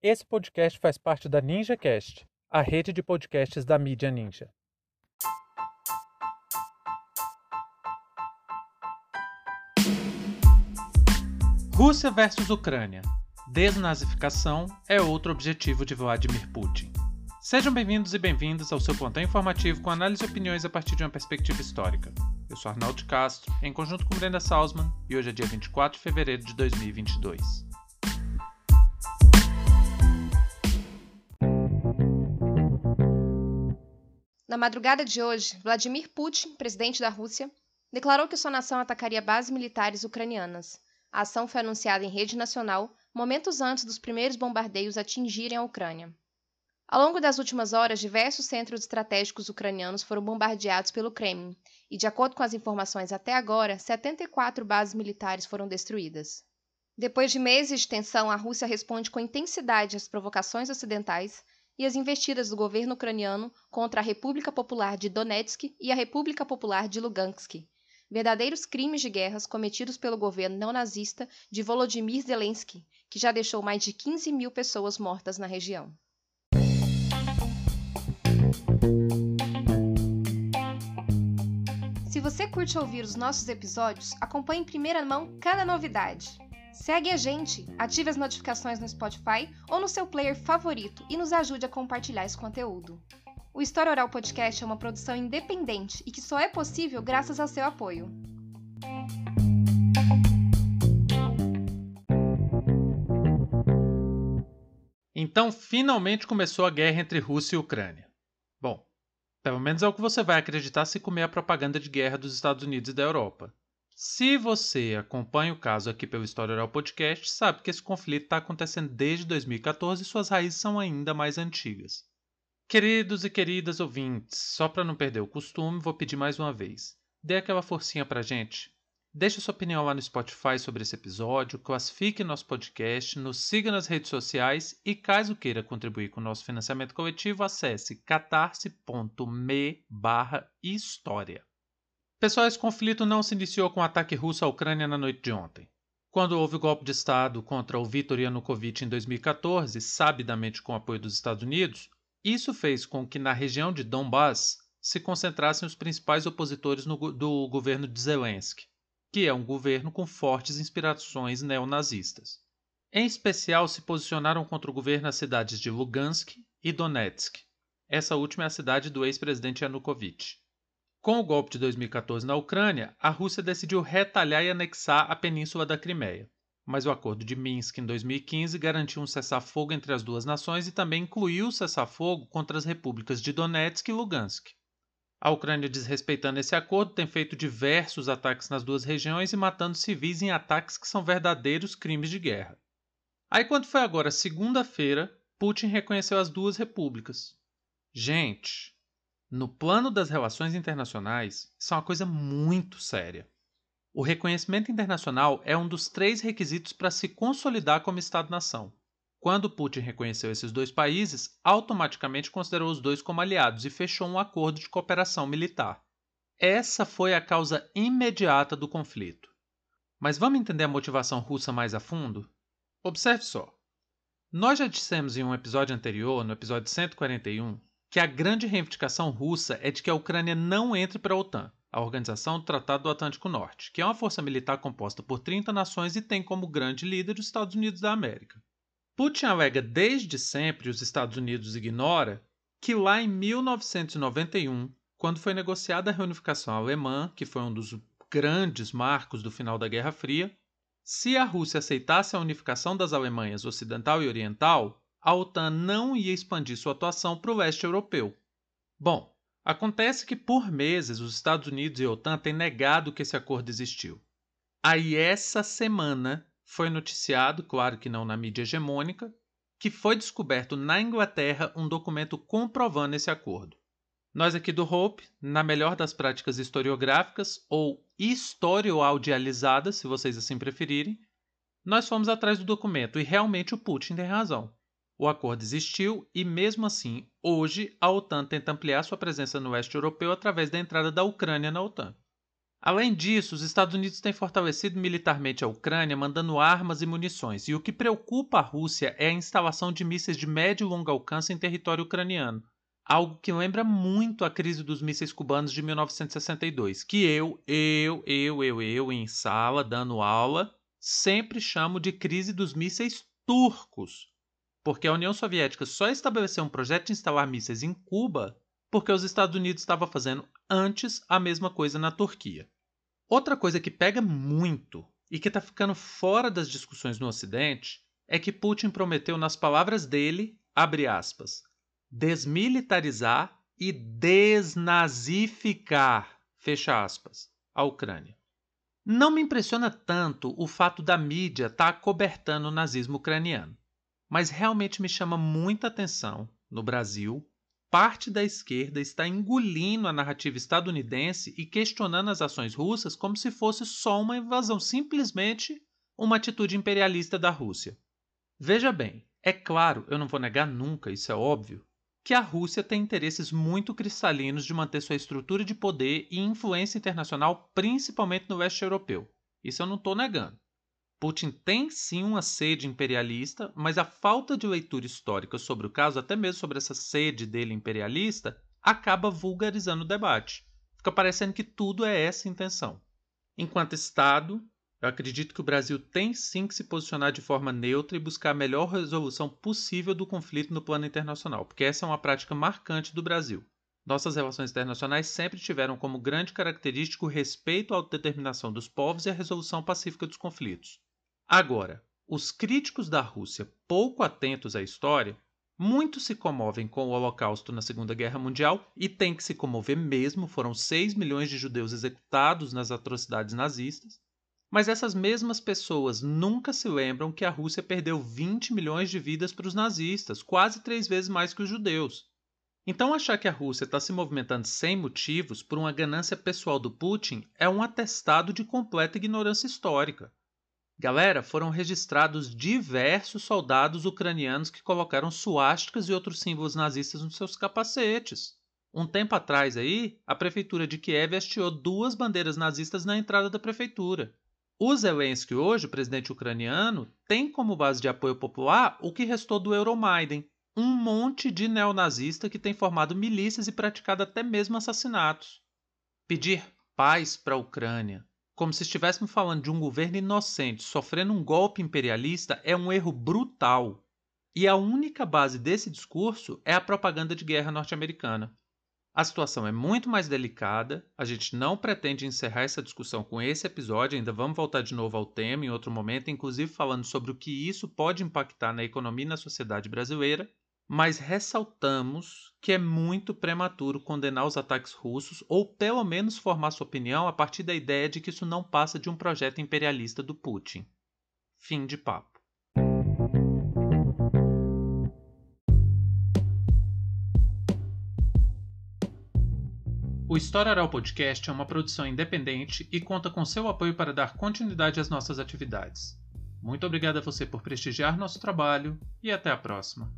Esse podcast faz parte da NinjaCast, a rede de podcasts da mídia Ninja. Rússia versus Ucrânia. Desnazificação é outro objetivo de Vladimir Putin. Sejam bem-vindos e bem-vindas ao seu plantão informativo com análise e opiniões a partir de uma perspectiva histórica. Eu sou Arnaldo Castro, em conjunto com Brenda Salzman, e hoje é dia 24 de fevereiro de 2022. Na madrugada de hoje, Vladimir Putin, presidente da Rússia, declarou que sua nação atacaria bases militares ucranianas. A ação foi anunciada em rede nacional momentos antes dos primeiros bombardeios atingirem a Ucrânia. Ao longo das últimas horas, diversos centros estratégicos ucranianos foram bombardeados pelo Kremlin, e, de acordo com as informações até agora, 74 bases militares foram destruídas. Depois de meses de tensão, a Rússia responde com intensidade às provocações ocidentais e as investidas do governo ucraniano contra a República Popular de Donetsk e a República Popular de Lugansk, verdadeiros crimes de guerras cometidos pelo governo neonazista de Volodymyr Zelensky, que já deixou mais de 15 mil pessoas mortas na região. Se você curte ouvir os nossos episódios, acompanhe em primeira mão cada novidade. Segue a gente, ative as notificações no Spotify ou no seu player favorito e nos ajude a compartilhar esse conteúdo. O História Oral Podcast é uma produção independente e que só é possível graças ao seu apoio. Então, finalmente começou a guerra entre Rússia e Ucrânia. Bom, pelo menos é o que você vai acreditar se comer a propaganda de guerra dos Estados Unidos e da Europa. Se você acompanha o caso aqui pelo História Oral Podcast, sabe que esse conflito está acontecendo desde 2014 e suas raízes são ainda mais antigas. Queridos e queridas ouvintes, só para não perder o costume, vou pedir mais uma vez. Dê aquela forcinha pra gente. Deixe sua opinião lá no Spotify sobre esse episódio, classifique nosso podcast, nos siga nas redes sociais e, caso queira contribuir com o nosso financiamento coletivo, acesse catarse.me história. Pessoal, esse conflito não se iniciou com o ataque russo à Ucrânia na noite de ontem. Quando houve o golpe de Estado contra o Viktor Yanukovych em 2014, sabidamente com o apoio dos Estados Unidos, isso fez com que na região de Donbass se concentrassem os principais opositores no, do governo de Zelensky, que é um governo com fortes inspirações neonazistas. Em especial, se posicionaram contra o governo as cidades de Lugansk e Donetsk. Essa última é a cidade do ex-presidente Yanukovych. Com o golpe de 2014 na Ucrânia, a Rússia decidiu retalhar e anexar a península da Crimeia. Mas o Acordo de Minsk em 2015 garantiu um cessar-fogo entre as duas nações e também incluiu o cessar-fogo contra as repúblicas de Donetsk e Lugansk. A Ucrânia, desrespeitando esse acordo, tem feito diversos ataques nas duas regiões e matando civis em ataques que são verdadeiros crimes de guerra. Aí, quando foi agora segunda-feira, Putin reconheceu as duas repúblicas. Gente, no plano das relações internacionais, isso é uma coisa muito séria. O reconhecimento internacional é um dos três requisitos para se consolidar como Estado-nação. Quando Putin reconheceu esses dois países, automaticamente considerou os dois como aliados e fechou um acordo de cooperação militar. Essa foi a causa imediata do conflito. Mas vamos entender a motivação russa mais a fundo? Observe só. Nós já dissemos em um episódio anterior, no episódio 141, que a grande reivindicação russa é de que a Ucrânia não entre para a OTAN, a Organização do Tratado do Atlântico Norte, que é uma força militar composta por 30 nações e tem como grande líder os Estados Unidos da América. Putin alega desde sempre, os Estados Unidos ignora, que lá em 1991, quando foi negociada a reunificação alemã, que foi um dos grandes marcos do final da Guerra Fria, se a Rússia aceitasse a unificação das Alemanhas Ocidental e Oriental, a OTAN não ia expandir sua atuação para o leste europeu. Bom, acontece que por meses os Estados Unidos e a OTAN têm negado que esse acordo existiu. Aí essa semana foi noticiado, claro que não na mídia hegemônica, que foi descoberto na Inglaterra um documento comprovando esse acordo. Nós aqui do Hope, na melhor das práticas historiográficas ou historioaudializadas, se vocês assim preferirem, nós fomos atrás do documento e realmente o Putin tem razão. O acordo existiu e, mesmo assim, hoje a OTAN tenta ampliar sua presença no oeste europeu através da entrada da Ucrânia na OTAN. Além disso, os Estados Unidos têm fortalecido militarmente a Ucrânia, mandando armas e munições, e o que preocupa a Rússia é a instalação de mísseis de médio e longo alcance em território ucraniano, algo que lembra muito a crise dos mísseis cubanos de 1962, que eu, eu, eu, eu, eu, em sala, dando aula, sempre chamo de crise dos mísseis turcos, porque a União Soviética só estabeleceu um projeto de instalar mísseis em Cuba porque os Estados Unidos estavam fazendo antes a mesma coisa na Turquia. Outra coisa que pega muito e que está ficando fora das discussões no Ocidente é que Putin prometeu, nas palavras dele, abre aspas, desmilitarizar e desnazificar, fecha aspas, a Ucrânia. Não me impressiona tanto o fato da mídia estar tá cobertando o nazismo ucraniano, mas realmente me chama muita atenção, no Brasil, parte da esquerda está engolindo a narrativa estadunidense e questionando as ações russas como se fosse só uma invasão, simplesmente uma atitude imperialista da Rússia. Veja bem, é claro, eu não vou negar nunca, isso é óbvio, que a Rússia tem interesses muito cristalinos de manter sua estrutura de poder e influência internacional, principalmente no leste europeu. Isso eu não estou negando. Putin tem sim uma sede imperialista, mas a falta de leitura histórica sobre o caso, até mesmo sobre essa sede dele imperialista, acaba vulgarizando o debate. Fica parecendo que tudo é essa intenção. Enquanto Estado, eu acredito que o Brasil tem sim que se posicionar de forma neutra e buscar a melhor resolução possível do conflito no plano internacional, porque essa é uma prática marcante do Brasil. Nossas relações internacionais sempre tiveram como grande característica o respeito à autodeterminação dos povos e a resolução pacífica dos conflitos. Agora, os críticos da Rússia pouco atentos à história muito se comovem com o Holocausto na Segunda Guerra Mundial e tem que se comover mesmo, foram 6 milhões de judeus executados nas atrocidades nazistas. Mas essas mesmas pessoas nunca se lembram que a Rússia perdeu 20 milhões de vidas para os nazistas, quase três vezes mais que os judeus. Então, achar que a Rússia está se movimentando sem motivos por uma ganância pessoal do Putin é um atestado de completa ignorância histórica. Galera, foram registrados diversos soldados ucranianos que colocaram suásticas e outros símbolos nazistas nos seus capacetes. Um tempo atrás aí, a prefeitura de Kiev hasteou duas bandeiras nazistas na entrada da prefeitura. O Zelensky hoje, presidente ucraniano, tem como base de apoio popular o que restou do Euromaidan, um monte de neonazista que tem formado milícias e praticado até mesmo assassinatos. Pedir paz para a Ucrânia, como se estivéssemos falando de um governo inocente sofrendo um golpe imperialista, é um erro brutal. E a única base desse discurso é a propaganda de guerra norte-americana. A situação é muito mais delicada, a gente não pretende encerrar essa discussão com esse episódio, ainda vamos voltar de novo ao tema em outro momento, inclusive falando sobre o que isso pode impactar na economia e na sociedade brasileira mas ressaltamos que é muito prematuro condenar os ataques russos ou pelo menos formar sua opinião a partir da ideia de que isso não passa de um projeto imperialista do Putin. Fim de papo. O História Oral Podcast é uma produção independente e conta com seu apoio para dar continuidade às nossas atividades. Muito obrigado a você por prestigiar nosso trabalho e até a próxima.